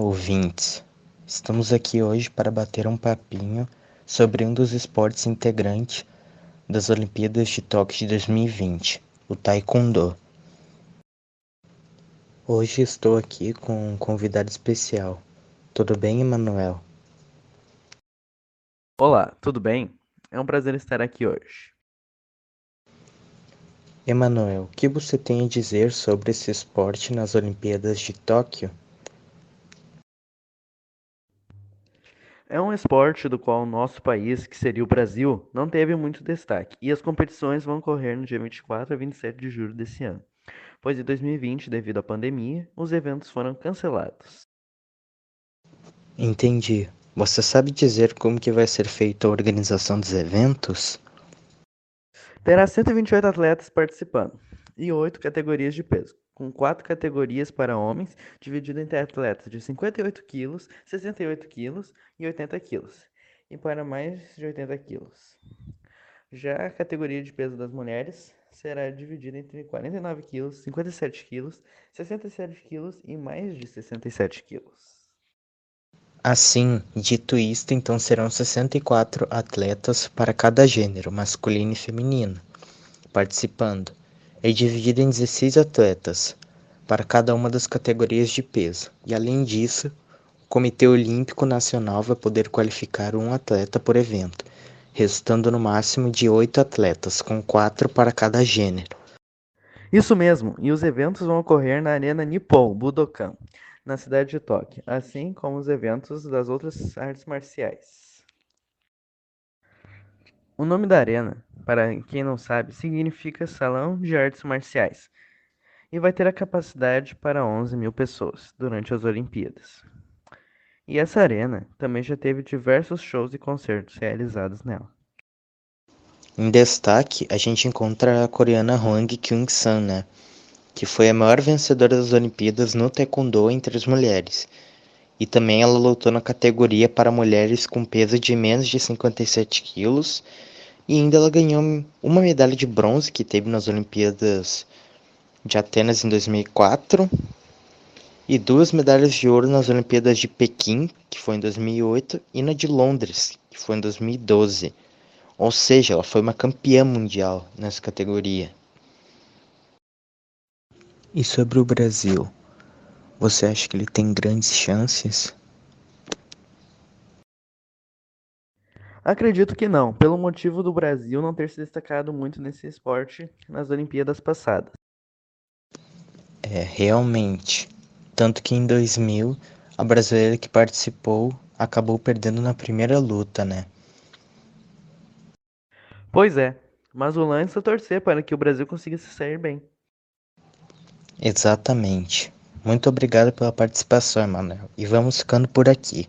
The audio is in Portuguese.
ouvintes! Estamos aqui hoje para bater um papinho sobre um dos esportes integrantes das Olimpíadas de Tóquio de 2020, o Taekwondo. Hoje estou aqui com um convidado especial. Tudo bem, Emanuel? Olá, tudo bem? É um prazer estar aqui hoje. Emanuel, o que você tem a dizer sobre esse esporte nas Olimpíadas de Tóquio? É um esporte do qual o nosso país, que seria o Brasil, não teve muito destaque, e as competições vão ocorrer no dia 24 a 27 de julho desse ano, pois em 2020, devido à pandemia, os eventos foram cancelados. Entendi. Você sabe dizer como que vai ser feita a organização dos eventos? Terá 128 atletas participando e oito categorias de peso, com quatro categorias para homens, dividido entre atletas de 58 quilos, 68 quilos e 80 quilos, e para mais de 80 quilos. Já a categoria de peso das mulheres será dividida entre 49 quilos, 57 quilos, 67 quilos e mais de 67 quilos. Assim, dito isto, então serão 64 atletas para cada gênero, masculino e feminino, participando. É dividido em 16 atletas para cada uma das categorias de peso. E além disso, o Comitê Olímpico Nacional vai poder qualificar um atleta por evento, resultando no máximo de oito atletas, com quatro para cada gênero. Isso mesmo, e os eventos vão ocorrer na Arena Nippon Budokan, na cidade de Tóquio, assim como os eventos das outras artes marciais. O nome da arena, para quem não sabe, significa Salão de Artes Marciais e vai ter a capacidade para 11 mil pessoas durante as Olimpíadas. E essa arena também já teve diversos shows e concertos realizados nela. Em destaque, a gente encontra a coreana Hwang Kyung-san, né? que foi a maior vencedora das Olimpíadas no Taekwondo entre as mulheres. E também ela lutou na categoria para mulheres com peso de menos de 57 quilos. E ainda ela ganhou uma medalha de bronze que teve nas Olimpíadas de Atenas em 2004 e duas medalhas de ouro nas Olimpíadas de Pequim, que foi em 2008, e na de Londres, que foi em 2012. Ou seja, ela foi uma campeã mundial nessa categoria. E sobre o Brasil, você acha que ele tem grandes chances? Acredito que não, pelo motivo do Brasil não ter se destacado muito nesse esporte nas Olimpíadas passadas. É, realmente. Tanto que em 2000, a brasileira que participou acabou perdendo na primeira luta, né? Pois é, mas o lance é torcer para que o Brasil consiga se sair bem. Exatamente. Muito obrigado pela participação, Emanuel. E vamos ficando por aqui.